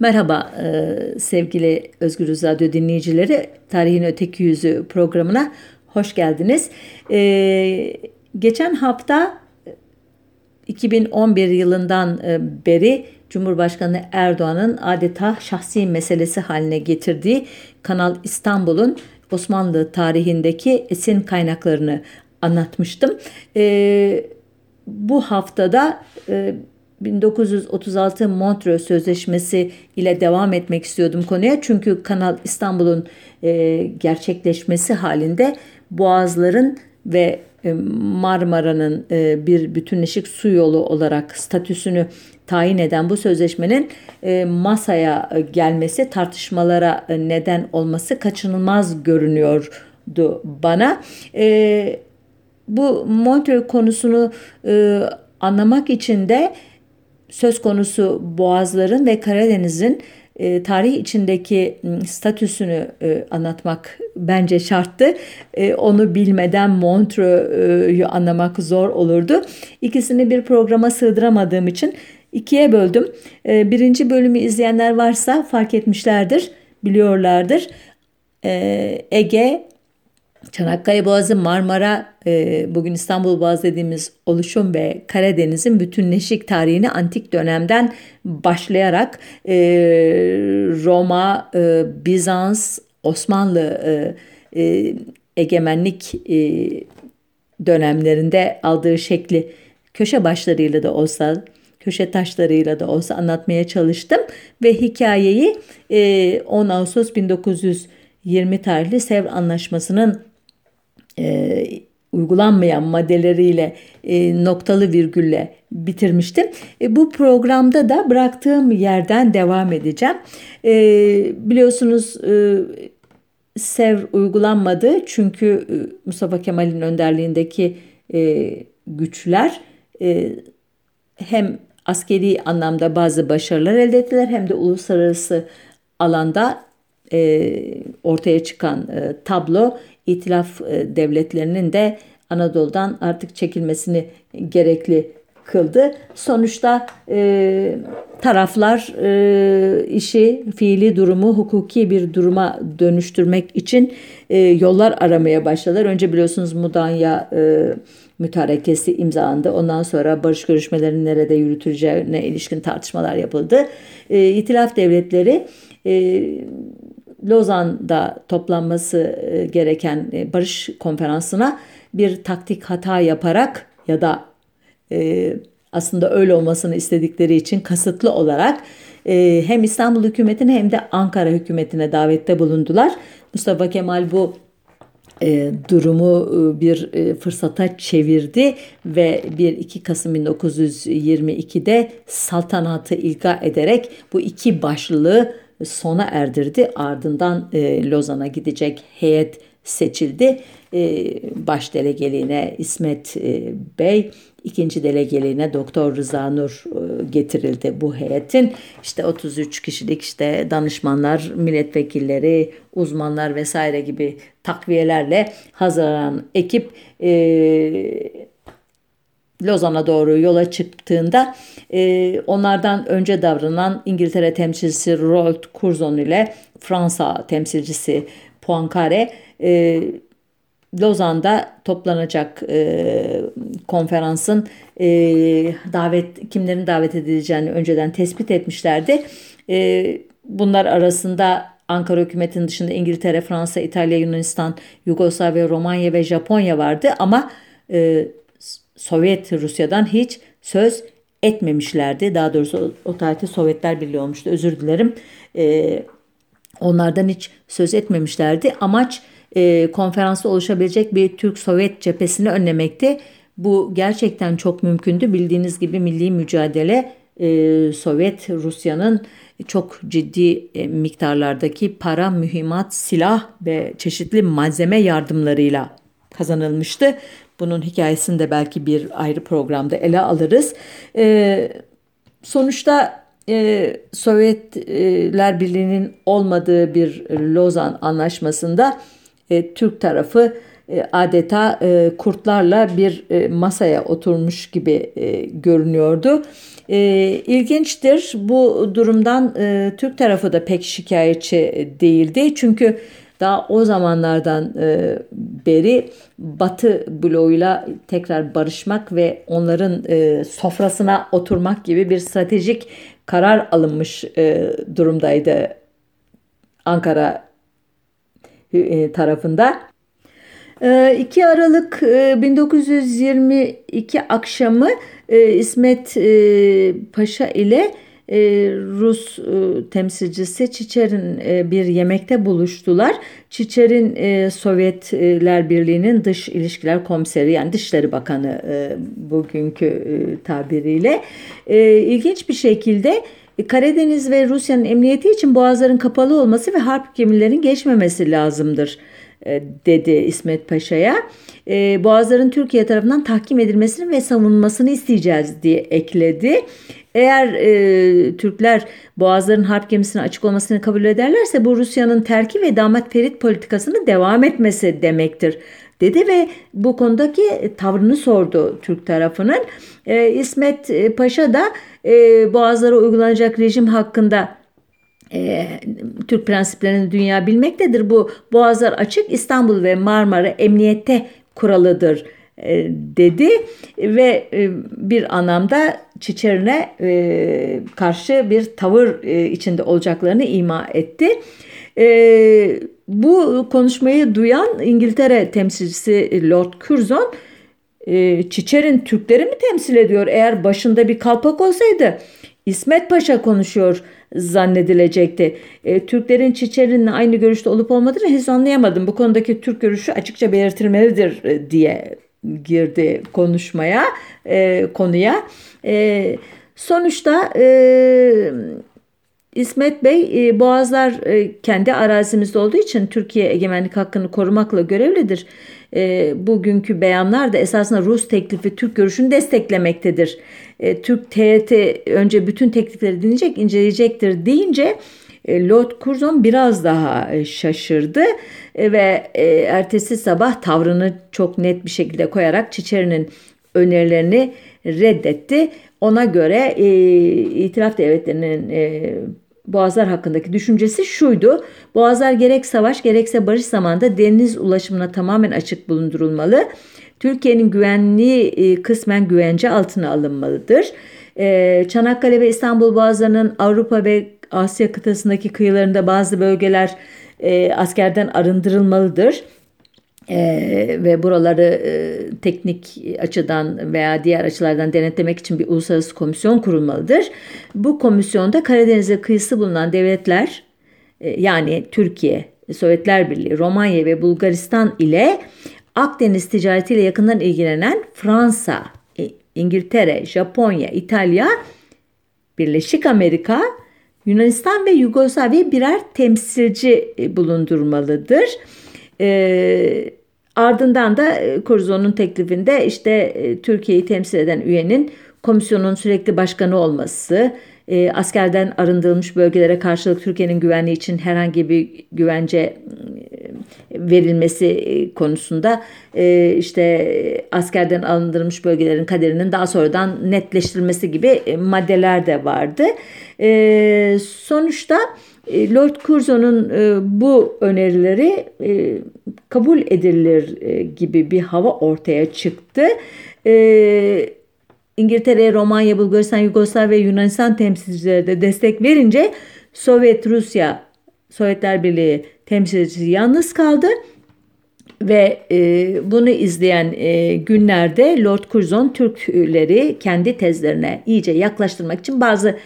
Merhaba e, sevgili Özgür Radyo dinleyicileri. Tarihin Öteki Yüzü programına hoş geldiniz. E, geçen hafta 2011 yılından e, beri Cumhurbaşkanı Erdoğan'ın adeta şahsi meselesi haline getirdiği Kanal İstanbul'un Osmanlı tarihindeki esin kaynaklarını anlatmıştım. Bu haftada 1936 Montreux Sözleşmesi ile devam etmek istiyordum konuya. Çünkü Kanal İstanbul'un e, gerçekleşmesi halinde Boğazların ve e, Marmara'nın e, bir bütünleşik su yolu olarak statüsünü tayin eden bu sözleşmenin e, masaya gelmesi, tartışmalara neden olması kaçınılmaz görünüyordu bana. Bu Montreux konusunu anlamak için de söz konusu boğazların ve Karadeniz'in e, tarih içindeki statüsünü e, anlatmak bence şarttı. E, onu bilmeden Montreux'u anlamak zor olurdu. İkisini bir programa sığdıramadığım için ikiye böldüm. E, birinci bölümü izleyenler varsa fark etmişlerdir, biliyorlardır. E, Ege Çanakkale Boğazı, Marmara, e, bugün İstanbul Boğazı dediğimiz oluşum ve Karadeniz'in bütünleşik tarihini antik dönemden başlayarak e, Roma, e, Bizans, Osmanlı egemenlik dönemlerinde aldığı şekli köşe başlarıyla da olsa köşe taşlarıyla da olsa anlatmaya çalıştım ve hikayeyi 10 Ağustos 1920 tarihli Sevr Anlaşması'nın e, uygulanmayan maddeleriyle e, noktalı virgülle bitirmiştim. E, bu programda da bıraktığım yerden devam edeceğim. E, biliyorsunuz e, SEV uygulanmadı çünkü e, Mustafa Kemal'in önderliğindeki e, güçler e, hem askeri anlamda bazı başarılar elde ettiler hem de uluslararası alanda e, ortaya çıkan e, tablo itilaf e, devletlerinin de Anadolu'dan artık çekilmesini gerekli kıldı. Sonuçta e, taraflar e, işi, fiili durumu hukuki bir duruma dönüştürmek için e, yollar aramaya başladılar. Önce biliyorsunuz Mudanya e, mütarekesi imzalandı. Ondan sonra barış görüşmelerinin nerede yürütüleceğine ilişkin tartışmalar yapıldı. E, İtilaf devletleri e, Lozan'da toplanması e, gereken e, barış konferansına bir taktik hata yaparak ya da e, aslında öyle olmasını istedikleri için kasıtlı olarak e, hem İstanbul hükümetine hem de Ankara hükümetine davette bulundular. Mustafa Kemal bu e, durumu e, bir e, fırsata çevirdi ve 1-2 Kasım 1922'de saltanatı ilga ederek bu iki başlılığı sona erdirdi. Ardından e, Lozan'a gidecek heyet seçildi. E, baş delegeliğine İsmet e, Bey, ikinci delegeliğine Doktor Rıza Nur e, getirildi bu heyetin. İşte 33 kişilik işte danışmanlar, milletvekilleri, uzmanlar vesaire gibi takviyelerle hazırlanan ekip e, Lozan'a doğru yola çıktığında e, onlardan önce davranan İngiltere temsilcisi Roald Curzon ile Fransa temsilcisi Poincaré e, Lozan'da toplanacak e, konferansın e, davet kimlerin davet edileceğini önceden tespit etmişlerdi. E, bunlar arasında Ankara hükümetinin dışında İngiltere, Fransa, İtalya, Yunanistan, Yugoslavya, Romanya ve Japonya vardı ama e, Sovyet Rusya'dan hiç söz etmemişlerdi. Daha doğrusu o, o tarihte Sovyetler Birliği olmuştu. Özür dilerim. E, onlardan hiç söz etmemişlerdi. Amaç e, konferansta oluşabilecek bir Türk-Sovyet cephesini önlemekti. Bu gerçekten çok mümkündü. Bildiğiniz gibi milli mücadele e, Sovyet Rusya'nın çok ciddi e, miktarlardaki para, mühimmat, silah ve çeşitli malzeme yardımlarıyla kazanılmıştı. Bunun hikayesini de belki bir ayrı programda ele alırız. E, sonuçta e, Sovyetler Birliği'nin olmadığı bir Lozan Anlaşması'nda e, Türk tarafı e, adeta e, kurtlarla bir e, masaya oturmuş gibi e, görünüyordu. E, ilginçtir bu durumdan e, Türk tarafı da pek şikayetçi değildi. Çünkü daha o zamanlardan e, beri Batı bloğuyla tekrar barışmak ve onların e, sofrasına oturmak gibi bir stratejik karar alınmış e, durumdaydı Ankara e, tarafında. 2 e, Aralık 1922 e, akşamı İsmet Paşa ile Rus temsilcisi Çiçer'in bir yemekte buluştular. Çiçer'in Sovyetler Birliği'nin dış ilişkiler komiseri yani Dışişleri Bakanı bugünkü tabiriyle ilginç bir şekilde Karadeniz ve Rusya'nın emniyeti için boğazların kapalı olması ve harp gemilerin geçmemesi lazımdır e, dedi İsmet Paşa'ya. E, boğazların Türkiye tarafından tahkim edilmesini ve savunmasını isteyeceğiz diye ekledi. Eğer e, Türkler Boğazların harp gemisine açık olmasını kabul ederlerse bu Rusya'nın terki ve damat Ferit politikasını devam etmesi demektir dedi ve bu konudaki tavrını sordu Türk tarafının. E, İsmet Paşa da e, Boğazlara uygulanacak rejim hakkında e, Türk prensiplerini dünya bilmektedir. Bu boğazlar açık İstanbul ve Marmara emniyette kuralıdır e, dedi ve e, bir anlamda Çiçerine e, karşı bir tavır içinde olacaklarını ima etti. Bu konuşmayı duyan İngiltere temsilcisi Lord Curzon Çiçer'in Türkleri mi temsil ediyor? Eğer başında bir kalpak olsaydı İsmet Paşa konuşuyor zannedilecekti. E, Türklerin Çiçer'in aynı görüşte olup olmadığını henüz anlayamadım. Bu konudaki Türk görüşü açıkça belirtilmelidir e, diye girdi konuşmaya, e, konuya. E, sonuçta e, İsmet Bey e, Boğazlar e, kendi arazimizde olduğu için Türkiye egemenlik hakkını korumakla görevlidir. E, bugünkü beyanlar da esasında Rus teklifi Türk görüşünü desteklemektedir. Türk TRT önce bütün teklifleri dinleyecek, inceleyecektir deyince Lord Curzon biraz daha şaşırdı ve ertesi sabah tavrını çok net bir şekilde koyarak Çiçeri'nin önerilerini reddetti. Ona göre e, itiraf devletlerinin e, Boğazlar hakkındaki düşüncesi şuydu. Boğazlar gerek savaş gerekse barış zamanında deniz ulaşımına tamamen açık bulundurulmalı. Türkiye'nin güvenliği e, kısmen güvence altına alınmalıdır. E, Çanakkale ve İstanbul Boğazları'nın Avrupa ve Asya kıtasındaki kıyılarında bazı bölgeler e, askerden arındırılmalıdır. Ee, ve buraları e, teknik açıdan veya diğer açılardan denetlemek için bir uluslararası komisyon kurulmalıdır. Bu komisyonda Karadeniz'e kıyısı bulunan devletler e, yani Türkiye, Sovyetler Birliği, Romanya ve Bulgaristan ile Akdeniz ticaretiyle yakından ilgilenen Fransa, İngiltere, Japonya, İtalya, Birleşik Amerika, Yunanistan ve Yugoslavya birer temsilci bulundurmalıdır. Ee, ardından da e, Curzon'un teklifinde işte e, Türkiye'yi temsil eden üyenin komisyonun sürekli başkanı olması, e, askerden arındırılmış bölgelere karşılık Türkiye'nin güvenliği için herhangi bir güvence verilmesi konusunda işte askerden arındırılmış bölgelerin kaderinin daha sonradan netleştirilmesi gibi maddeler de vardı. Sonuçta e, Lord Curzon'un e, bu önerileri e, kabul edilir gibi bir hava ortaya çıktı. İngiltere, Romanya, Bulgaristan, Yugoslavya ve Yunanistan temsilcileri de destek verince Sovyet Rusya, Sovyetler Birliği temsilcisi yalnız kaldı. Ve e, bunu izleyen e, günlerde Lord Curzon Türkleri kendi tezlerine iyice yaklaştırmak için bazı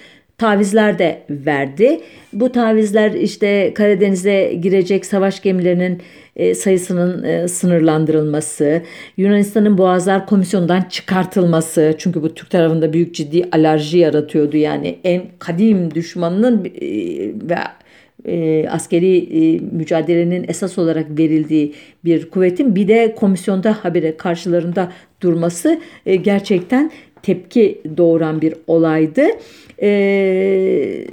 tavizler de verdi. Bu tavizler işte Karadeniz'e girecek savaş gemilerinin e, sayısının e, sınırlandırılması, Yunanistan'ın Boğazlar Komisyonu'ndan çıkartılması çünkü bu Türk tarafında büyük ciddi alerji yaratıyordu yani en kadim düşmanının e, ve askeri e, mücadelenin esas olarak verildiği bir kuvvetin bir de komisyonda habire karşılarında durması gerçekten tepki doğuran bir olaydı. E,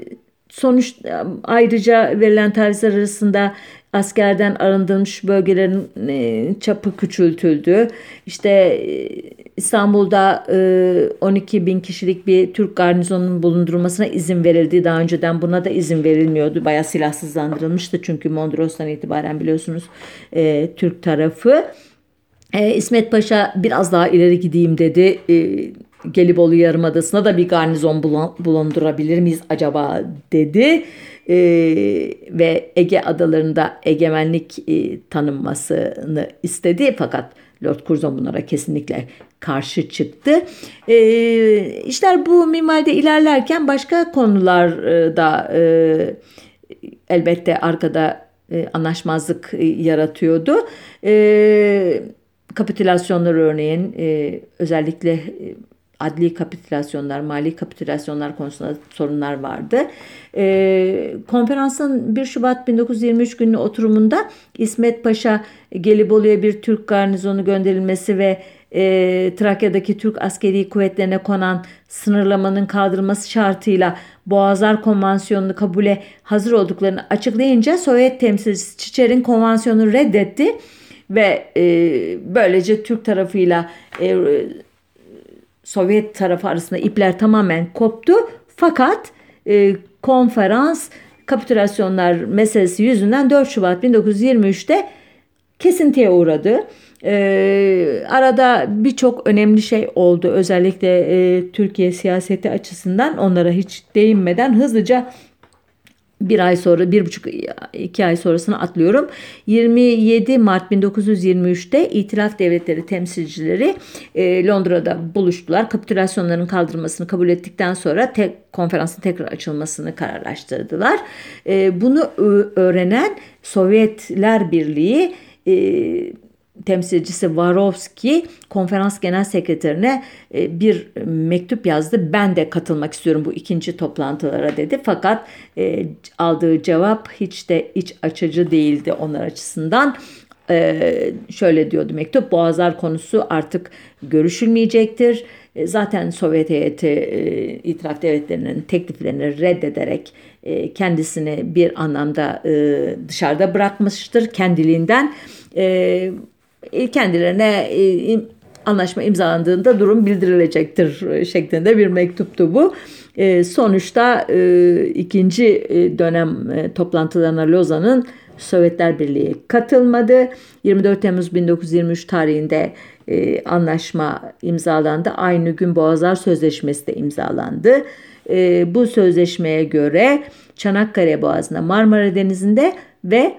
sonuç ayrıca verilen tavizler arasında askerden arındırılmış bölgelerin e, çapı küçültüldü. İşte e, İstanbul'da 12 bin kişilik bir Türk garnizonunun bulundurulmasına izin verildi. Daha önceden buna da izin verilmiyordu. Bayağı silahsızlandırılmıştı çünkü Mondros'tan itibaren biliyorsunuz Türk tarafı. İsmet Paşa biraz daha ileri gideyim dedi. Gelibolu Yarımadası'na da bir garnizon bulundurabilir miyiz acaba dedi. Ee, ve Ege adalarında egemenlik e, tanınmasını istedi fakat Lord Curzon bunlara kesinlikle karşı çıktı. Ee, işler bu minvalde ilerlerken başka konular e, e, elbette arkada e, anlaşmazlık e, yaratıyordu. E, kapitülasyonlar örneğin e, özellikle e, adli kapitülasyonlar, mali kapitülasyonlar konusunda sorunlar vardı. E, konferansın 1 Şubat 1923 günü oturumunda İsmet Paşa Gelibolu'ya bir Türk garnizonu gönderilmesi ve e, Trakya'daki Türk askeri kuvvetlerine konan sınırlamanın kaldırılması şartıyla Boğazlar Konvansiyonu'nu kabule hazır olduklarını açıklayınca Sovyet temsilcisi Çiçer'in konvansiyonu reddetti ve e, böylece Türk tarafıyla e, Sovyet tarafı arasında ipler tamamen koptu. Fakat e, konferans kapitülasyonlar meselesi yüzünden 4 Şubat 1923'te kesintiye uğradı. E, arada birçok önemli şey oldu. Özellikle e, Türkiye siyaseti açısından onlara hiç değinmeden hızlıca bir ay sonra, bir buçuk iki ay sonrasını atlıyorum. 27 Mart 1923'te İtilaf Devletleri temsilcileri e, Londra'da buluştular. Kapitülasyonların kaldırılmasını kabul ettikten sonra tek, konferansın tekrar açılmasını kararlaştırdılar. E, bunu öğrenen Sovyetler Birliği e, temsilcisi Varovski konferans genel sekreterine e, bir mektup yazdı. Ben de katılmak istiyorum bu ikinci toplantılara dedi. Fakat e, aldığı cevap hiç de iç açıcı değildi onlar açısından. E, şöyle diyordu mektup Boğazlar konusu artık görüşülmeyecektir. Zaten Sovyet heyeti itiraf devletlerinin tekliflerini reddederek kendisini bir anlamda dışarıda bırakmıştır kendiliğinden. E, kendilerine e, anlaşma imzalandığında durum bildirilecektir e, şeklinde bir mektuptu bu. Sonuçta ikinci dönem toplantılarına Lozan'ın Sovyetler Birliği katılmadı. 24 Temmuz 1923 tarihinde anlaşma imzalandı. Aynı gün Boğazlar Sözleşmesi de imzalandı. bu sözleşmeye göre Çanakkale Boğazı'nda Marmara Denizi'nde ve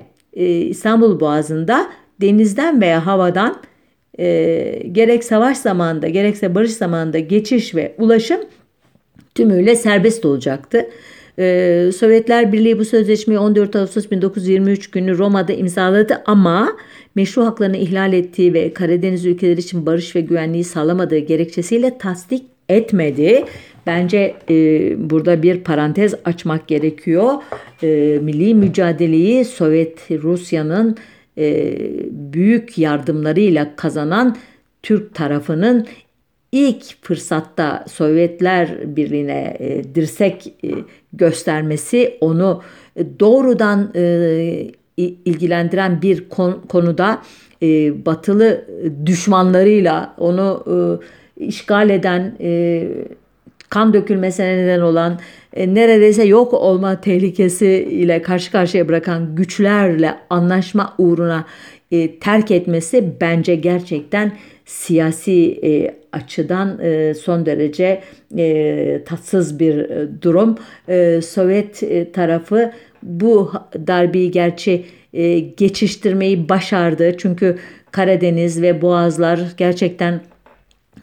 İstanbul Boğazı'nda denizden veya havadan e, gerek savaş zamanında gerekse barış zamanında geçiş ve ulaşım tümüyle serbest olacaktı. Ee, Sovyetler Birliği bu sözleşmeyi 14 Ağustos 1923 günü Roma'da imzaladı ama meşru haklarını ihlal ettiği ve Karadeniz ülkeleri için barış ve güvenliği sağlamadığı gerekçesiyle tasdik etmedi. Bence e, burada bir parantez açmak gerekiyor. E, milli mücadeleyi Sovyet Rusya'nın e, büyük yardımlarıyla kazanan Türk tarafının ilk fırsatta Sovyetler Birliği'ne e, dirsek e, göstermesi onu doğrudan ilgilendiren bir konuda batılı düşmanlarıyla onu işgal eden kan dökülmesine neden olan e, neredeyse yok olma tehlikesi ile karşı karşıya bırakan güçlerle anlaşma uğruna e, terk etmesi bence gerçekten siyasi e, açıdan e, son derece e, tatsız bir e, durum. E, Sovyet e, tarafı bu darbeyi gerçi e, geçiştirmeyi başardı. Çünkü Karadeniz ve Boğazlar gerçekten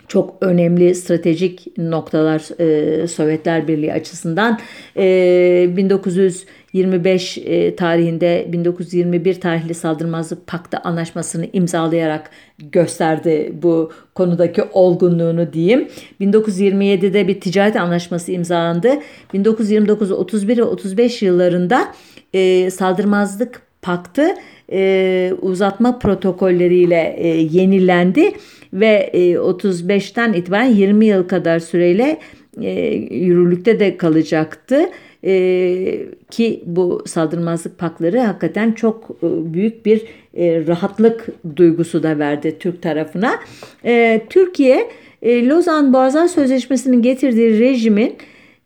çok önemli stratejik noktalar e, Sovyetler Birliği açısından. E, 1925 e, tarihinde 1921 tarihli saldırmazlık paktı anlaşmasını imzalayarak gösterdi bu konudaki olgunluğunu diyeyim. 1927'de bir ticaret anlaşması imzalandı. 1929, 31 ve 35 yıllarında e, saldırmazlık paktı e, uzatma protokolleriyle e, yenilendi ve e, 35'ten itibaren 20 yıl kadar süreyle e, yürürlükte de kalacaktı. e, ki bu saldırmazlık pakları hakikaten çok e, büyük bir e, rahatlık duygusu da verdi Türk tarafına. E, Türkiye e, Lozan Boğazlar Sözleşmesi'nin getirdiği rejimin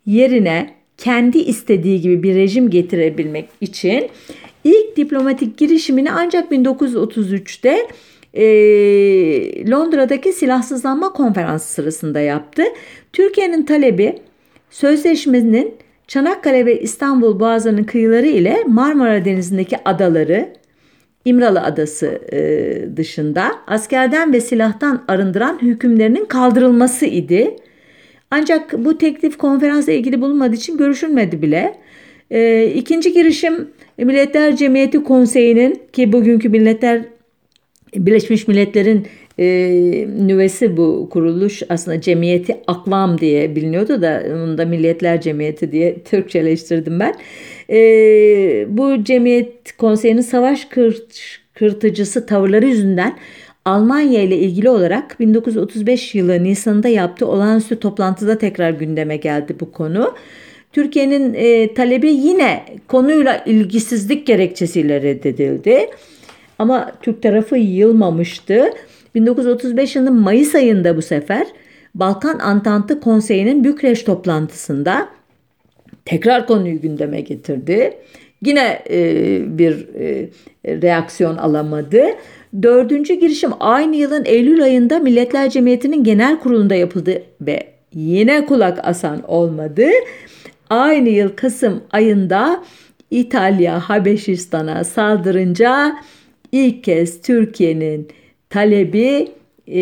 yerine kendi istediği gibi bir rejim getirebilmek için ilk diplomatik girişimini ancak 1933'te e, Londra'daki silahsızlanma konferansı sırasında yaptı. Türkiye'nin talebi sözleşmenin Çanakkale ve İstanbul Boğazı'nın kıyıları ile Marmara Denizi'ndeki adaları İmralı Adası e, dışında askerden ve silahtan arındıran hükümlerinin kaldırılması idi. Ancak bu teklif konferansla ilgili bulunmadığı için görüşülmedi bile. E, ikinci girişim Milletler Cemiyeti Konseyi'nin ki bugünkü Milletler Birleşmiş Milletler'in e, nüvesi bu kuruluş aslında cemiyeti akvam diye biliniyordu da onu da Milletler Cemiyeti diye Türkçeleştirdim ben. E, bu cemiyet konseyinin savaş kırtıcısı tavırları yüzünden Almanya ile ilgili olarak 1935 yılı Nisan'da yaptığı olağanüstü toplantıda tekrar gündeme geldi bu konu. Türkiye'nin e, talebi yine konuyla ilgisizlik gerekçesiyle reddedildi. Ama Türk tarafı yılmamıştı. 1935 yılının Mayıs ayında bu sefer Balkan Antantı Konseyi'nin Bükreş toplantısında tekrar konuyu gündeme getirdi. Yine e, bir e, reaksiyon alamadı. Dördüncü girişim aynı yılın Eylül ayında Milletler Cemiyeti'nin genel kurulunda yapıldı ve yine kulak asan olmadı. Aynı yıl Kasım ayında İtalya Habeşistan'a saldırınca ilk kez Türkiye'nin talebi e,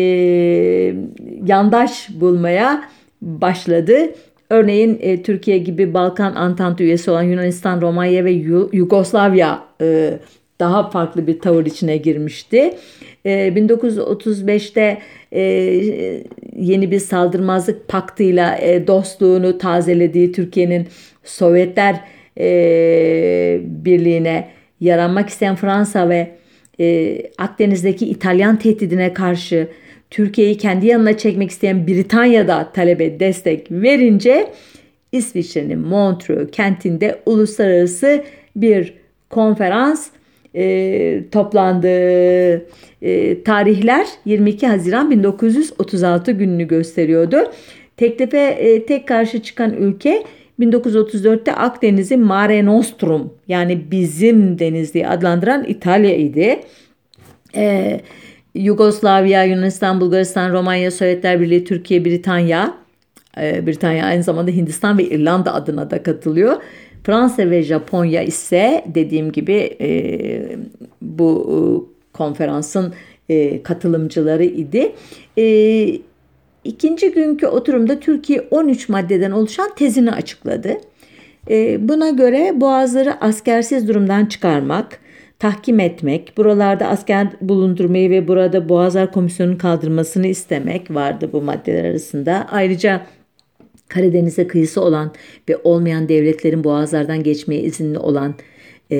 yandaş bulmaya başladı. Örneğin e, Türkiye gibi Balkan Antantı üyesi olan Yunanistan, Romanya ve Yugoslavya e, daha farklı bir tavır içine girmişti. E, 1935'te e, yeni bir saldırmazlık paktıyla e, dostluğunu tazelediği Türkiye'nin Sovyetler e, Birliği'ne yaranmak isteyen Fransa ve e, Akdeniz'deki İtalyan tehdidine karşı Türkiye'yi kendi yanına çekmek isteyen Britanya'da talebe destek verince İsviçre'nin Montreux kentinde uluslararası bir konferans e, toplandı. E, tarihler 22 Haziran 1936 gününü gösteriyordu. Teklife e, tek karşı çıkan ülke 1934'te Akdeniz'i Mare Nostrum yani bizim deniz diye adlandıran İtalya idi. Ee, Yugoslavya, Yunanistan, Bulgaristan, Romanya, Sovyetler Birliği, Türkiye, Britanya. Ee, Britanya aynı zamanda Hindistan ve İrlanda adına da katılıyor. Fransa ve Japonya ise dediğim gibi e, bu e, konferansın e, katılımcıları idi. E, İkinci günkü oturumda Türkiye 13 maddeden oluşan tezini açıkladı. Ee, buna göre boğazları askersiz durumdan çıkarmak, tahkim etmek, buralarda asker bulundurmayı ve burada Boğazlar Komisyonu'nun kaldırmasını istemek vardı bu maddeler arasında. Ayrıca Karadeniz'e kıyısı olan ve olmayan devletlerin boğazlardan geçmeye izinli olan e,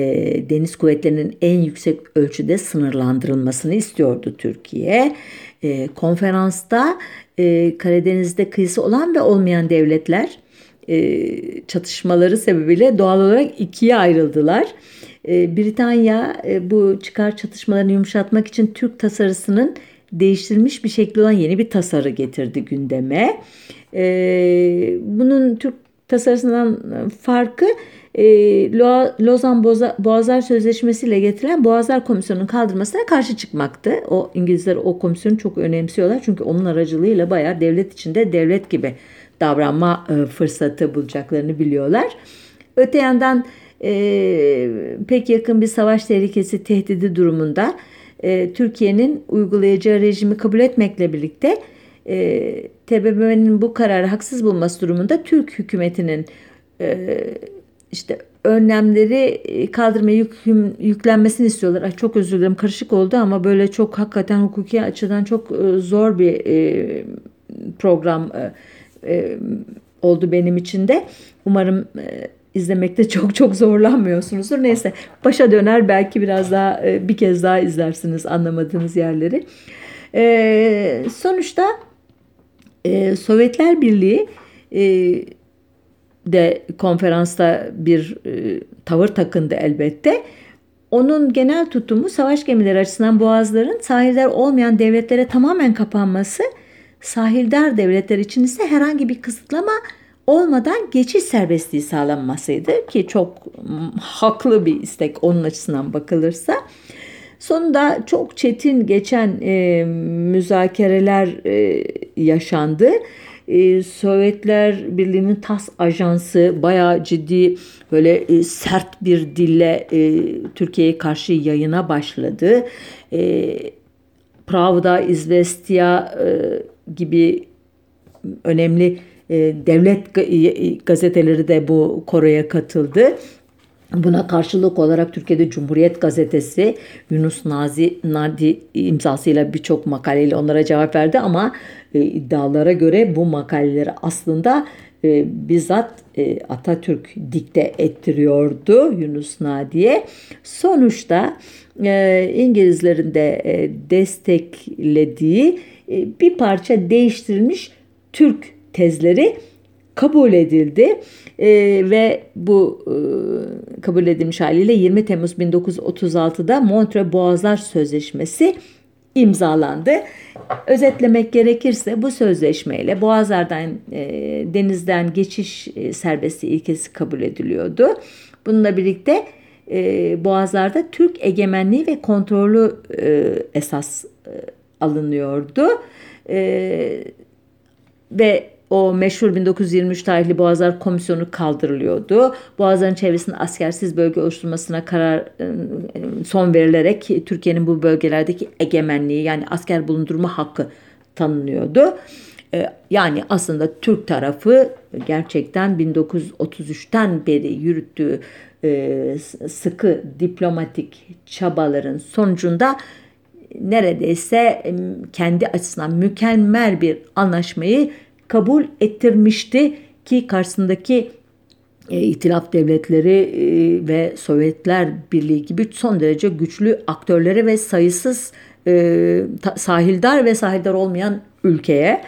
deniz kuvvetlerinin en yüksek ölçüde sınırlandırılmasını istiyordu Türkiye. E, konferansta e, Karadeniz'de kıyısı olan ve olmayan devletler e, çatışmaları sebebiyle doğal olarak ikiye ayrıldılar. E, Britanya e, bu çıkar çatışmalarını yumuşatmak için Türk tasarısının değiştirilmiş bir şekli olan yeni bir tasarı getirdi gündeme. E, bunun Türk tasarısından farkı e, Lozan Boğazlar Sözleşmesi ile getirilen Boğazlar Komisyonu'nun kaldırmasına karşı çıkmaktı. O İngilizler o komisyonu çok önemsiyorlar çünkü onun aracılığıyla bayağı devlet içinde devlet gibi davranma e, fırsatı bulacaklarını biliyorlar. Öte yandan e, pek yakın bir savaş tehlikesi tehdidi durumunda e, Türkiye'nin uygulayacağı rejimi kabul etmekle birlikte e, TBMM'nin bu kararı haksız bulması durumunda Türk hükümetinin e, işte önlemleri e, kaldırmaya yük, yüklenmesini istiyorlar. Ay çok özür dilerim karışık oldu ama böyle çok hakikaten hukuki açıdan çok e, zor bir e, program oldu benim için de. Umarım izlemekte çok çok zorlanmıyorsunuzdur. Neyse başa döner belki biraz daha bir kez daha izlersiniz anlamadığınız yerleri. Sonuçta Sovyetler Birliği de konferansta bir e, tavır takındı elbette. Onun genel tutumu savaş gemileri açısından boğazların sahiller olmayan devletlere tamamen kapanması, sahildar devletler için ise herhangi bir kısıtlama olmadan geçiş serbestliği sağlanmasıydı ki çok haklı bir istek onun açısından bakılırsa. Sonunda çok çetin geçen e, müzakereler e, yaşandı. E, Sovyetler Birliği'nin TAS ajansı bayağı ciddi böyle e, sert bir dille e, Türkiye'ye karşı yayına başladı. E, Pravda, İzvestia e, gibi önemli devlet gazeteleri de bu koroya katıldı. Buna karşılık olarak Türkiye'de Cumhuriyet Gazetesi Yunus Nazi Nadi imzasıyla birçok makaleyle onlara cevap verdi ama e, iddialara göre bu makaleleri aslında e, bizzat e, Atatürk dikte ettiriyordu Yunus Nadi'ye. Sonuçta e, İngilizlerin de e, desteklediği e, bir parça değiştirilmiş Türk tezleri kabul edildi e, ve bu e, kabul edilmiş haliyle 20 Temmuz 1936'da Montreux Boğazlar Sözleşmesi imzalandı. Özetlemek gerekirse bu sözleşmeyle Boğazlardan e, denizden geçiş e, serbestliği ilkesi kabul ediliyordu. Bununla birlikte e, Boğazlarda Türk egemenliği ve kontrolü e, esas e, alınıyordu. E, ve o meşhur 1923 tarihli Boğazlar Komisyonu kaldırılıyordu. Boğazların çevresinde askersiz bölge oluşturmasına karar ıı, son verilerek Türkiye'nin bu bölgelerdeki egemenliği yani asker bulundurma hakkı tanınıyordu. Yani aslında Türk tarafı gerçekten 1933'ten beri yürüttüğü sıkı diplomatik çabaların sonucunda neredeyse kendi açısından mükemmel bir anlaşmayı kabul ettirmişti ki karşısındaki e, İtilaf devletleri e, ve Sovyetler Birliği gibi son derece güçlü aktörlere ve sayısız e, sahildar ve sahildar olmayan ülkeye.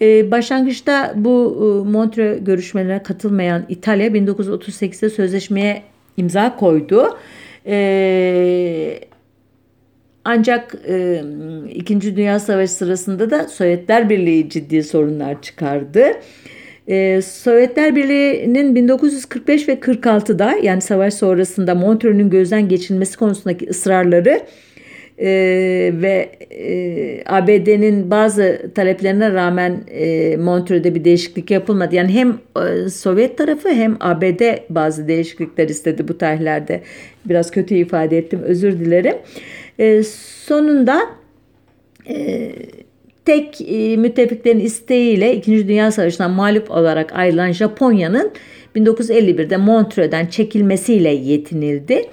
E, başlangıçta bu e, Montreux görüşmelerine katılmayan İtalya 1938'de sözleşmeye imza koydu. E, ancak e, İkinci Dünya Savaşı sırasında da Sovyetler Birliği ciddi sorunlar çıkardı. E, Sovyetler Birliği'nin 1945 ve 46'da yani savaş sonrasında Montreux'ün gözden geçirilmesi konusundaki ısrarları e, ve e, ABD'nin bazı taleplerine rağmen e, Montreux'de bir değişiklik yapılmadı. Yani hem e, Sovyet tarafı hem ABD bazı değişiklikler istedi bu tarihlerde. Biraz kötü ifade ettim özür dilerim. E, sonunda e, tek e, müttefiklerin isteğiyle 2. Dünya Savaşı'ndan mağlup olarak ayrılan Japonya'nın 1951'de Montreux'den çekilmesiyle yetinildi. E,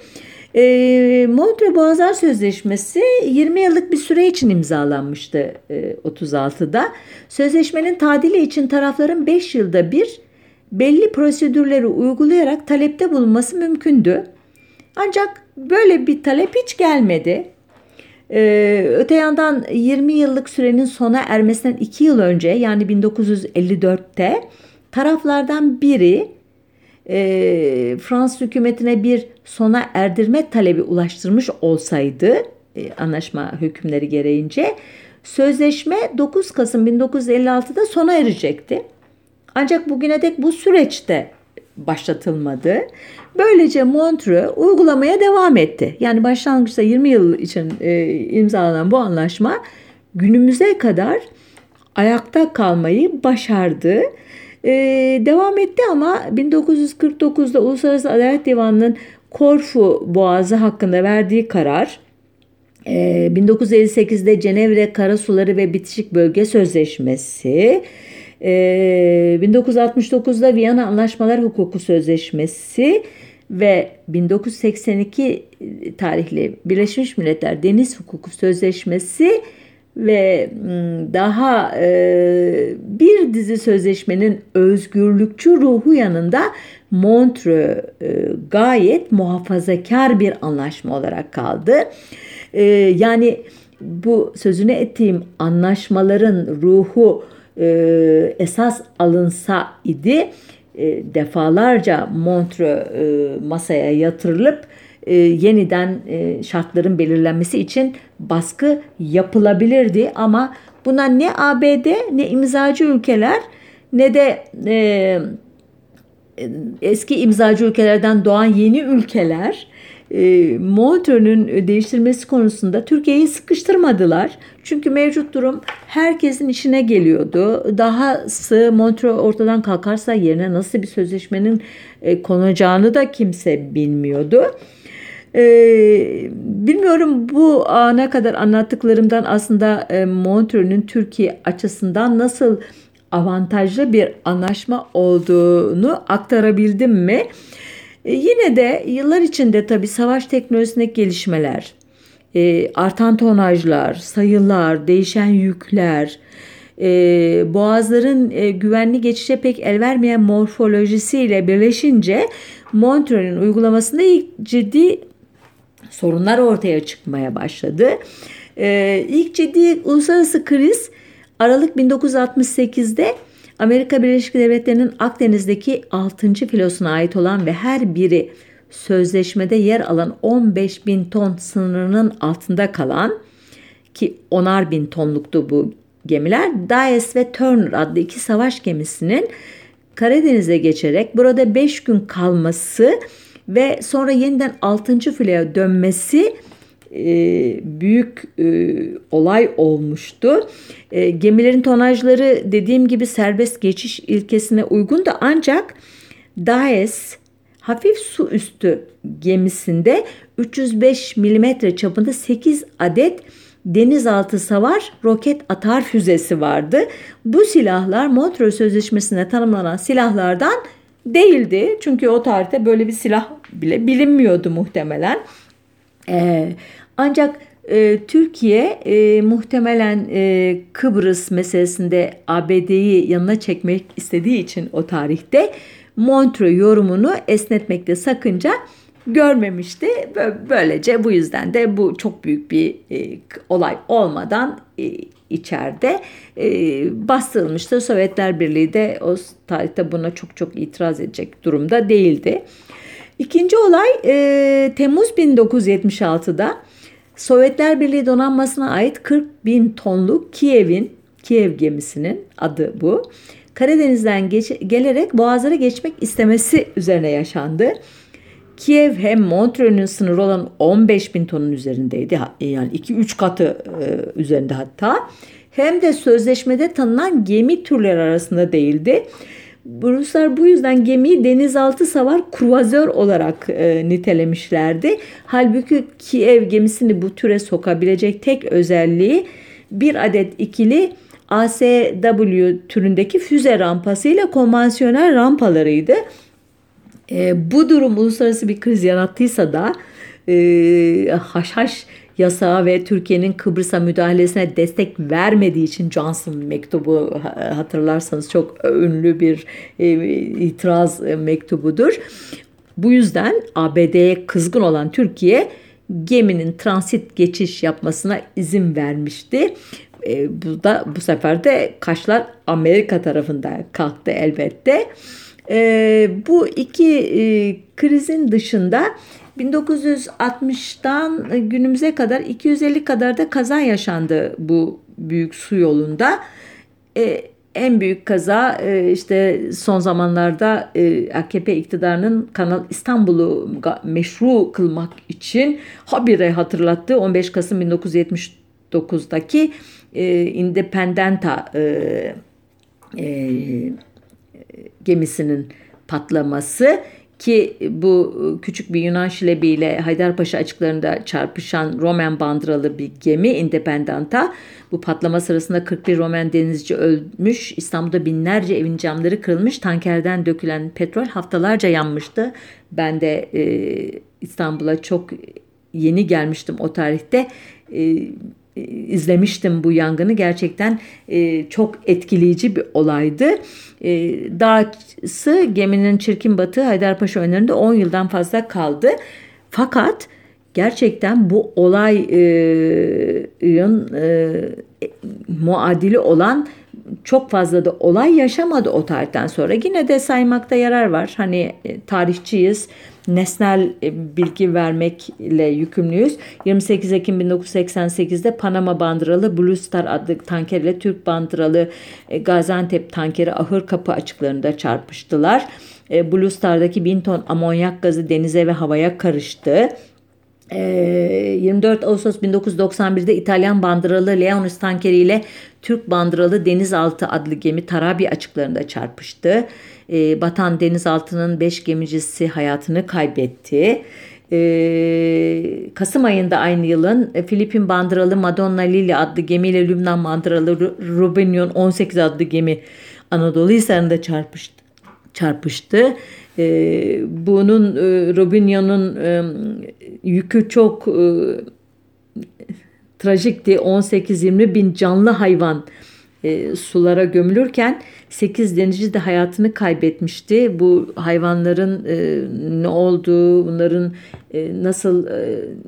Montreux Boğazlar Sözleşmesi 20 yıllık bir süre için imzalanmıştı e, 36'da. Sözleşmenin tadili için tarafların 5 yılda bir belli prosedürleri uygulayarak talepte bulunması mümkündü. Ancak böyle bir talep hiç gelmedi. Ee, öte yandan 20 yıllık sürenin sona ermesinden 2 yıl önce yani 1954'te taraflardan biri e, Fransız hükümetine bir sona erdirme talebi ulaştırmış olsaydı e, anlaşma hükümleri gereğince sözleşme 9 Kasım 1956'da sona erecekti. Ancak bugüne dek bu süreçte başlatılmadı. Böylece Montreux uygulamaya devam etti. Yani başlangıçta 20 yıl için e, imzalanan bu anlaşma günümüze kadar ayakta kalmayı başardı. E, devam etti ama 1949'da Uluslararası Adalet Divanı'nın Korfu Boğazı hakkında verdiği karar 1958'de e, Cenevre Karasuları ve Bitişik Bölge Sözleşmesi 1969'da ee, Viyana Anlaşmalar Hukuku Sözleşmesi ve 1982 tarihli Birleşmiş Milletler Deniz Hukuku Sözleşmesi ve daha bir dizi sözleşmenin özgürlükçü ruhu yanında Montreux gayet muhafazakar bir anlaşma olarak kaldı. Yani bu sözünü ettiğim anlaşmaların ruhu esas alınsa idi defalarca Montreux masaya yatırılıp e, yeniden e, şartların belirlenmesi için baskı yapılabilirdi ama buna ne ABD ne imzacı ülkeler ne de e, eski imzacı ülkelerden doğan yeni ülkeler e, Montreux'ün değiştirmesi konusunda Türkiye'yi sıkıştırmadılar. Çünkü mevcut durum herkesin işine geliyordu. Dahası Montreux ortadan kalkarsa yerine nasıl bir sözleşmenin e, konacağını da kimse bilmiyordu. E, bilmiyorum bu ana kadar anlattıklarımdan aslında e, Montreux'ün Türkiye açısından nasıl avantajlı bir anlaşma olduğunu aktarabildim mi? E, yine de yıllar içinde tabii savaş teknolojisindeki gelişmeler, e, artan tonajlar, sayılar, değişen yükler, e, boğazların e, güvenli geçişe pek el vermeyen morfolojisiyle birleşince Montreux'ün uygulamasında ilk ciddi sorunlar ortaya çıkmaya başladı. E, ilk ciddi uluslararası kriz Aralık 1968'de Amerika Birleşik Devletleri'nin Akdeniz'deki 6. filosuna ait olan ve her biri sözleşmede yer alan 15 bin ton sınırının altında kalan ki onar bin tonluktu bu gemiler Dias ve Turner adlı iki savaş gemisinin Karadeniz'e geçerek burada 5 gün kalması ve sonra yeniden 6. fileye dönmesi e, büyük e, olay olmuştu. E, gemilerin tonajları dediğim gibi serbest geçiş ilkesine uygun da ancak Daes hafif su üstü gemisinde 305 mm çapında 8 adet denizaltı savar roket atar füzesi vardı. Bu silahlar Montreux Sözleşmesi'nde tanımlanan silahlardan değildi. Çünkü o tarihte böyle bir silah bile bilinmiyordu muhtemelen. Ee, ancak e, Türkiye e, muhtemelen e, Kıbrıs meselesinde ABD'yi yanına çekmek istediği için o tarihte Montreux yorumunu esnetmekte sakınca görmemişti. Böylece bu yüzden de bu çok büyük bir e, olay olmadan e, içeride e, bastırılmıştı. Sovyetler Birliği de o tarihte buna çok çok itiraz edecek durumda değildi. İkinci olay e, Temmuz 1976'da Sovyetler Birliği donanmasına ait 40 bin tonluk Kiev'in Kiev gemisinin adı bu. Karadeniz'den geç, gelerek boğazlara geçmek istemesi üzerine yaşandı. Kiev hem Montreux'ün sınırı olan 15 bin tonun üzerindeydi. Yani 2-3 katı e, üzerinde hatta. Hem de sözleşmede tanınan gemi türleri arasında değildi. Ruslar bu yüzden gemiyi denizaltı savar kruvazör olarak e, nitelemişlerdi. Halbuki Kiev gemisini bu türe sokabilecek tek özelliği bir adet ikili ASW türündeki füze rampasıyla konvansiyonel rampalarıydı. E, bu durum uluslararası bir kriz yarattıysa da e, haşhaş yasağı ve Türkiye'nin Kıbrıs'a müdahalesine destek vermediği için Johnson mektubu hatırlarsanız çok ünlü bir e, itiraz mektubudur. Bu yüzden ABD'ye kızgın olan Türkiye geminin transit geçiş yapmasına izin vermişti. E, bu da bu sefer de kaşlar Amerika tarafında kalktı elbette. E, bu iki e, krizin dışında 1960'dan günümüze kadar 250 kadar da kaza yaşandı bu büyük su yolunda. E, en büyük kaza e, işte son zamanlarda e, AKP iktidarının Kanal İstanbul'u meşru kılmak için habire hatırlattı. 15 Kasım 1979'daki e, Independenta e, e, gemisinin patlaması ki bu küçük bir Yunan şilebiyle Haydarpaşa açıklarında çarpışan Roman bandıralı bir gemi Independenta. Bu patlama sırasında 41 Roman denizci ölmüş. İstanbul'da binlerce evin camları kırılmış. Tankerden dökülen petrol haftalarca yanmıştı. Ben de e, İstanbul'a çok yeni gelmiştim o tarihte. E, izlemiştim bu yangını. Gerçekten e, çok etkileyici bir olaydı. E, dağısı geminin çirkin batığı Haydarpaşa önlerinde 10 yıldan fazla kaldı. Fakat gerçekten bu olayın e, e, muadili olan çok fazla da olay yaşamadı o tarihten sonra. Yine de saymakta yarar var. Hani e, tarihçiyiz nesnel e, bilgi vermekle yükümlüyüz. 28 Ekim 1988'de Panama bandıralı Blue Star adlı tanker ile Türk bandıralı e, Gaziantep tankeri ahır kapı açıklarında çarpıştılar. Blue Star'daki 1000 ton amonyak gazı denize ve havaya karıştı. 24 Ağustos 1991'de İtalyan bandıralı Leonis tankeri ile Türk bandıralı Denizaltı adlı gemi Tarabi açıklarında çarpıştı. Batan denizaltının 5 gemicisi hayatını kaybetti. Kasım ayında aynı yılın e, Filipin bandıralı Madonna Lily adlı gemiyle Lübnan bandıralı Rubinion 18 adlı gemi Anadolu Hisarı'nda çarpıştı. çarpıştı. E, bunun Robinho'nun e, yükü çok e, trajikti. 18-20 bin canlı hayvan e, sulara gömülürken 8 denizci de hayatını kaybetmişti. Bu hayvanların ne olduğu, bunların nasıl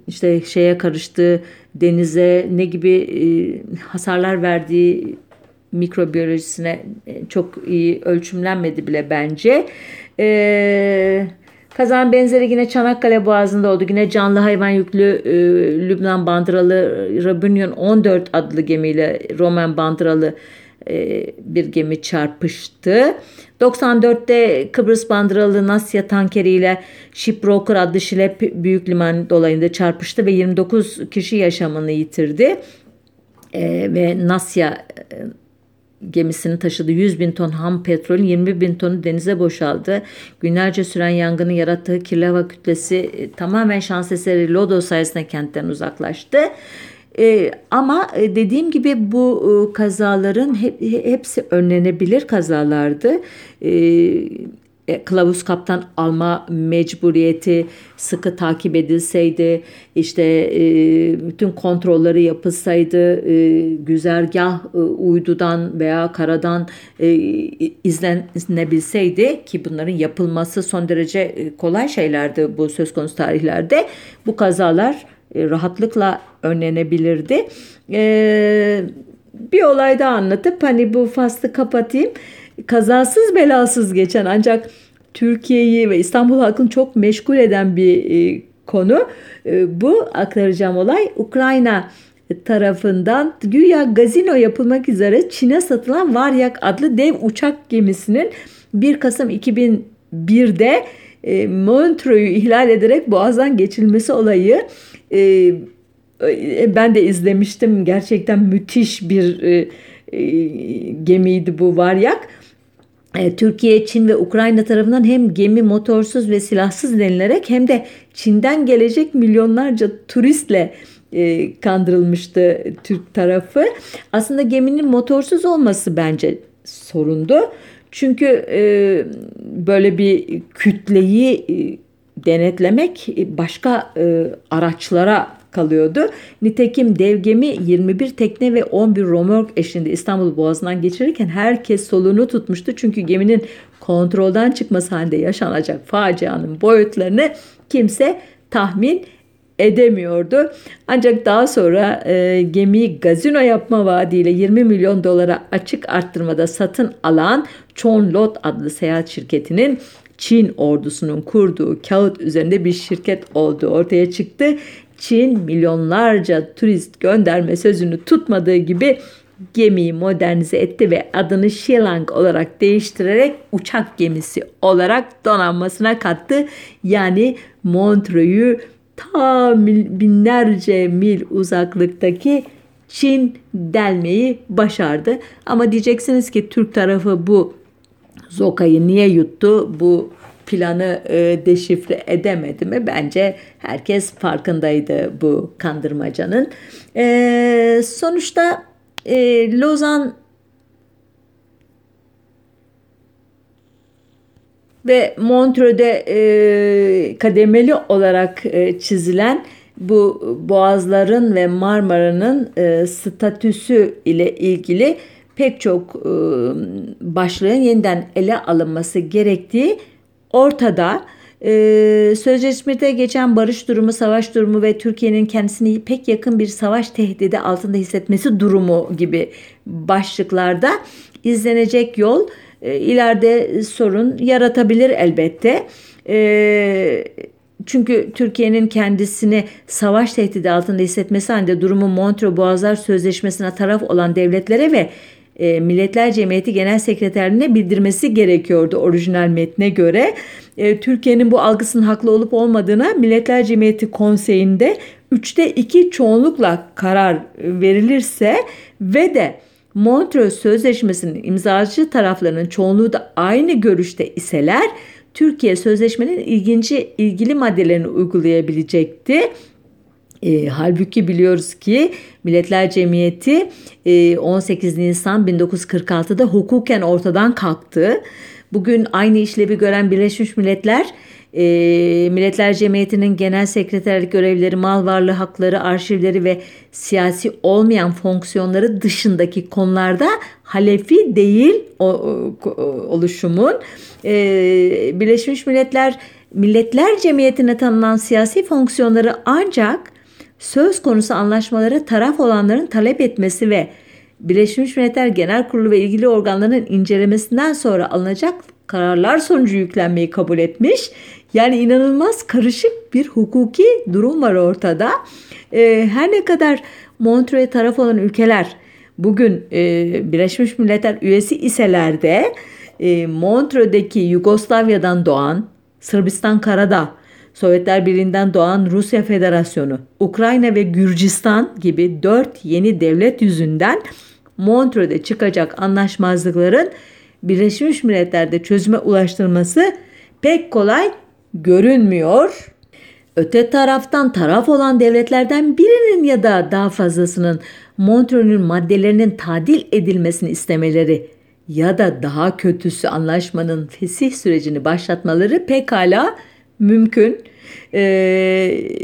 işte şeye karıştığı, denize ne gibi hasarlar verdiği mikrobiyolojisine çok iyi ölçümlenmedi bile bence. Eee Kazan benzeri yine Çanakkale Boğazı'nda oldu. Yine canlı hayvan yüklü e, Lübnan bandıralı Rabunion 14 adlı gemiyle Roman bandıralı e, bir gemi çarpıştı. 94'te Kıbrıs bandıralı Nasya tankeriyle Shipbroker adlı şilep büyük liman dolayında çarpıştı ve 29 kişi yaşamını yitirdi. E, ve Nasya e, gemisinin taşıdığı 100 bin ton ham petrolün 20 bin tonu denize boşaldı. Günlerce süren yangının yarattığı kirli hava kütlesi e, tamamen şans eseri Lodo sayesinde kentten uzaklaştı. E, ama e, dediğim gibi bu e, kazaların hep, hepsi önlenebilir kazalardı. E, e, kılavuz kaptan alma mecburiyeti sıkı takip edilseydi, işte e, bütün kontrolleri yapılsaydı, e, güzergah e, uydudan veya karadan e, izlenebilseydi ki bunların yapılması son derece e, kolay şeylerdi bu söz konusu tarihlerde bu kazalar e, rahatlıkla önlenebilirdi. E, bir olay daha anlatıp hani bu faslı kapatayım kazasız belasız geçen ancak Türkiye'yi ve İstanbul halkını çok meşgul eden bir e, konu. E, bu aktaracağım olay Ukrayna tarafından güya gazino yapılmak üzere Çin'e satılan Varyak adlı dev uçak gemisinin 1 Kasım 2001'de e, Montreux'u ihlal ederek boğazdan geçilmesi olayı e, e, ben de izlemiştim. Gerçekten müthiş bir e, e, gemiydi bu Varyak. E, Türkiye, Çin ve Ukrayna tarafından hem gemi motorsuz ve silahsız denilerek hem de Çin'den gelecek milyonlarca turistle e, kandırılmıştı Türk tarafı. Aslında geminin motorsuz olması bence sorundu. Çünkü e, böyle bir kütleyi e, denetlemek başka e, araçlara kalıyordu. Nitekim dev gemi 21 tekne ve 11 romork eşliğinde İstanbul Boğazı'ndan geçirirken herkes solunu tutmuştu. Çünkü geminin kontrolden çıkması halinde yaşanacak facianın boyutlarını kimse tahmin edemiyordu. Ancak daha sonra e, gemiyi gazino yapma vaadiyle 20 milyon dolara açık arttırmada satın alan Chonlot adlı seyahat şirketinin Çin ordusunun kurduğu kağıt üzerinde bir şirket olduğu ortaya çıktı. Çin milyonlarca turist gönderme sözünü tutmadığı gibi gemiyi modernize etti ve adını Shilang olarak değiştirerek uçak gemisi olarak donanmasına kattı. Yani Montreux'u ta binlerce mil uzaklıktaki Çin delmeyi başardı. Ama diyeceksiniz ki Türk tarafı bu Zoka'yı niye yuttu? Bu planı e, deşifre edemedi mi? Bence herkes farkındaydı bu kandırmacanın. E, sonuçta e, Lozan ve Montreux'de e, kademeli olarak e, çizilen bu boğazların ve Marmara'nın e, statüsü ile ilgili pek çok e, başlığın yeniden ele alınması gerektiği ortada. Ee, sözleşmede geçen barış durumu, savaş durumu ve Türkiye'nin kendisini pek yakın bir savaş tehdidi altında hissetmesi durumu gibi başlıklarda izlenecek yol e, ileride sorun yaratabilir elbette. E, çünkü Türkiye'nin kendisini savaş tehdidi altında hissetmesi halinde durumu Montreux Boğazlar Sözleşmesi'ne taraf olan devletlere ve e, Milletler Cemiyeti Genel Sekreterliğine bildirmesi gerekiyordu orijinal metne göre. E, Türkiye'nin bu algısının haklı olup olmadığına Milletler Cemiyeti Konseyi'nde 3'te 2 çoğunlukla karar verilirse ve de Montreux Sözleşmesi'nin imzacı taraflarının çoğunluğu da aynı görüşte iseler Türkiye sözleşmenin ilginci ilgili maddelerini uygulayabilecekti. E, halbuki biliyoruz ki Milletler Cemiyeti e, 18 Nisan 1946'da hukuken ortadan kalktı. Bugün aynı işlevi gören Birleşmiş Milletler e, Milletler Cemiyeti'nin genel sekreterlik görevleri, mal varlığı hakları, arşivleri ve siyasi olmayan fonksiyonları dışındaki konularda halefi değil o, o, oluşumun e, Birleşmiş Milletler Milletler Cemiyeti'ne tanınan siyasi fonksiyonları ancak söz konusu anlaşmalara taraf olanların talep etmesi ve Birleşmiş Milletler Genel Kurulu ve ilgili organların incelemesinden sonra alınacak kararlar sonucu yüklenmeyi kabul etmiş. Yani inanılmaz karışık bir hukuki durum var ortada. Ee, her ne kadar Montreux'e taraf olan ülkeler bugün e, Birleşmiş Milletler üyesi iseler de e, Montreux'deki Yugoslavya'dan doğan Sırbistan Karadağ, Sovyetler Birliği'nden doğan Rusya Federasyonu, Ukrayna ve Gürcistan gibi dört yeni devlet yüzünden Montreux'de çıkacak anlaşmazlıkların Birleşmiş Milletler'de çözüme ulaştırılması pek kolay görünmüyor. Öte taraftan taraf olan devletlerden birinin ya da daha fazlasının Montreux'ün maddelerinin tadil edilmesini istemeleri ya da daha kötüsü anlaşmanın fesih sürecini başlatmaları pekala mümkün. Ee,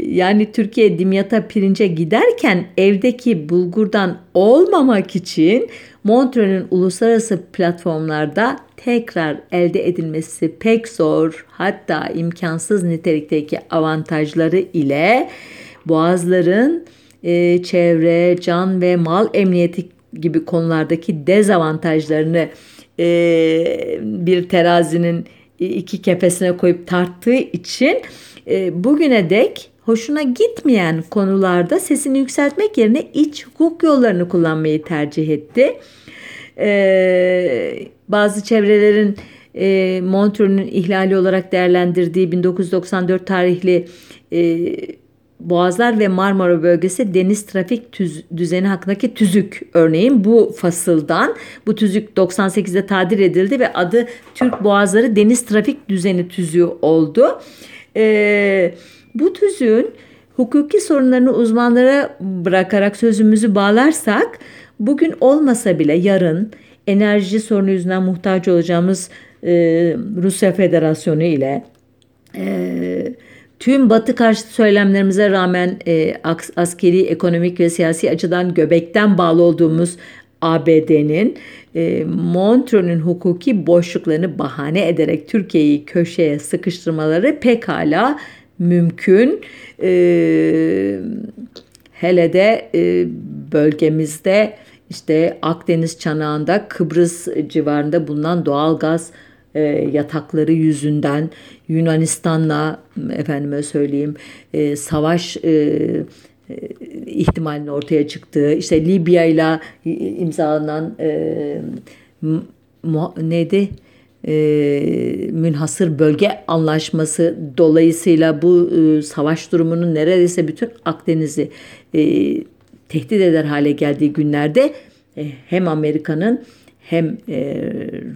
yani Türkiye dimyata pirince giderken evdeki bulgurdan olmamak için Montreux'ün uluslararası platformlarda tekrar elde edilmesi pek zor hatta imkansız nitelikteki avantajları ile boğazların e, çevre, can ve mal emniyeti gibi konulardaki dezavantajlarını e, bir terazinin iki kefesine koyup tarttığı için e, bugüne dek hoşuna gitmeyen konularda sesini yükseltmek yerine iç hukuk yollarını kullanmayı tercih etti. E, bazı çevrelerin e, ihlali olarak değerlendirdiği 1994 tarihli e, Boğazlar ve Marmara bölgesi deniz trafik tüz, düzeni hakkındaki tüzük örneğin bu fasıldan bu tüzük 98'de tadil edildi ve adı Türk Boğazları Deniz Trafik Düzeni Tüzüğü oldu. Ee, bu tüzüğün hukuki sorunlarını uzmanlara bırakarak sözümüzü bağlarsak bugün olmasa bile yarın enerji sorunu yüzünden muhtaç olacağımız e, Rusya Federasyonu ile e, tüm batı karşıtı söylemlerimize rağmen e, askeri, ekonomik ve siyasi açıdan göbekten bağlı olduğumuz ABD'nin e, Montreux'ün hukuki boşluklarını bahane ederek Türkiye'yi köşeye sıkıştırmaları pekala mümkün. E, hele de e, bölgemizde işte Akdeniz çanağında Kıbrıs civarında bulunan doğal gaz e, yatakları yüzünden Yunanistan'la efendime söyleyeyim e, savaş e, e, ihtimalinin ortaya çıktığı işte Libya ile imzalanan e, mu, neydi? E, münhasır bölge anlaşması dolayısıyla bu e, savaş durumunun neredeyse bütün Akdeniz'i e, tehdit eder hale geldiği günlerde e, hem Amerika'nın hem e,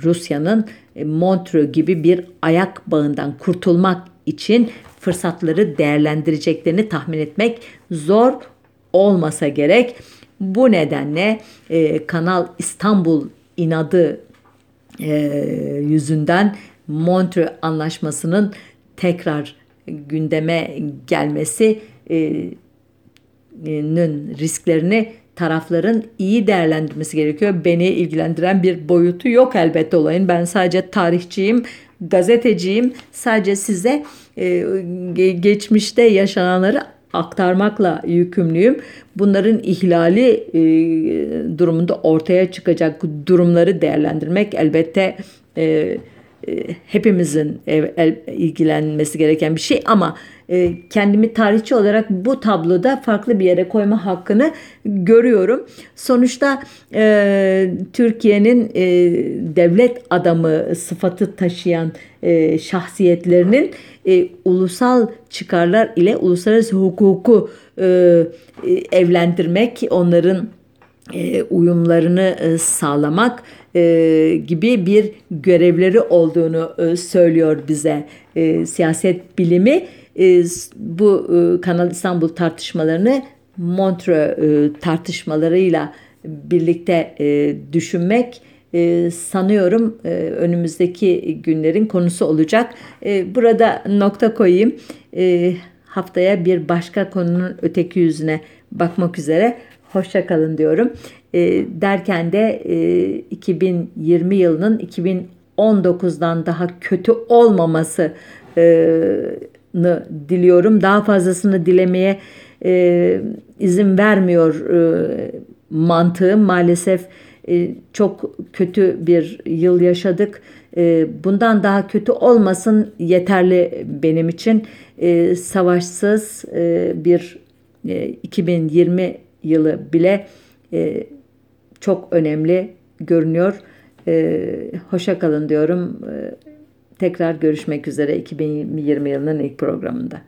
Rusya'nın e, Montreux gibi bir ayak bağından kurtulmak için fırsatları değerlendireceklerini tahmin etmek zor olmasa gerek. Bu nedenle e, Kanal İstanbul inadı e, yüzünden Montreux Anlaşması'nın tekrar gündeme gelmesi e, risklerini tarafların iyi değerlendirmesi gerekiyor. Beni ilgilendiren bir boyutu yok elbette olayın. Ben sadece tarihçiyim gazeteciyim. Sadece size e, geçmişte yaşananları aktarmakla yükümlüyüm. Bunların ihlali e, durumunda ortaya çıkacak durumları değerlendirmek elbette e, e, hepimizin ilgilenmesi gereken bir şey ama e, kendimi tarihçi olarak bu tabloda farklı bir yere koyma hakkını görüyorum. Sonuçta e, Türkiye'nin devlet adamı sıfatı taşıyan şahsiyetlerinin ulusal çıkarlar ile uluslararası hukuku evlendirmek, onların uyumlarını sağlamak e, gibi bir görevleri olduğunu e, söylüyor bize e, siyaset bilimi. E, bu e, Kanal İstanbul tartışmalarını Montreux e, tartışmalarıyla birlikte e, düşünmek sanıyorum önümüzdeki günlerin konusu olacak. Burada nokta koyayım. Haftaya bir başka konunun öteki yüzüne bakmak üzere. Hoşçakalın diyorum. Derken de e, 2020 yılının 2019'dan daha kötü olmamasını diliyorum. Daha fazlasını dilemeye e, izin vermiyor e, mantığım. Maalesef e, çok kötü bir yıl yaşadık. E, bundan daha kötü olmasın yeterli benim için. E, savaşsız e, bir e, 2020 yılı bile e, çok önemli görünüyor. E, hoşça kalın diyorum. E, tekrar görüşmek üzere 2020 yılının ilk programında.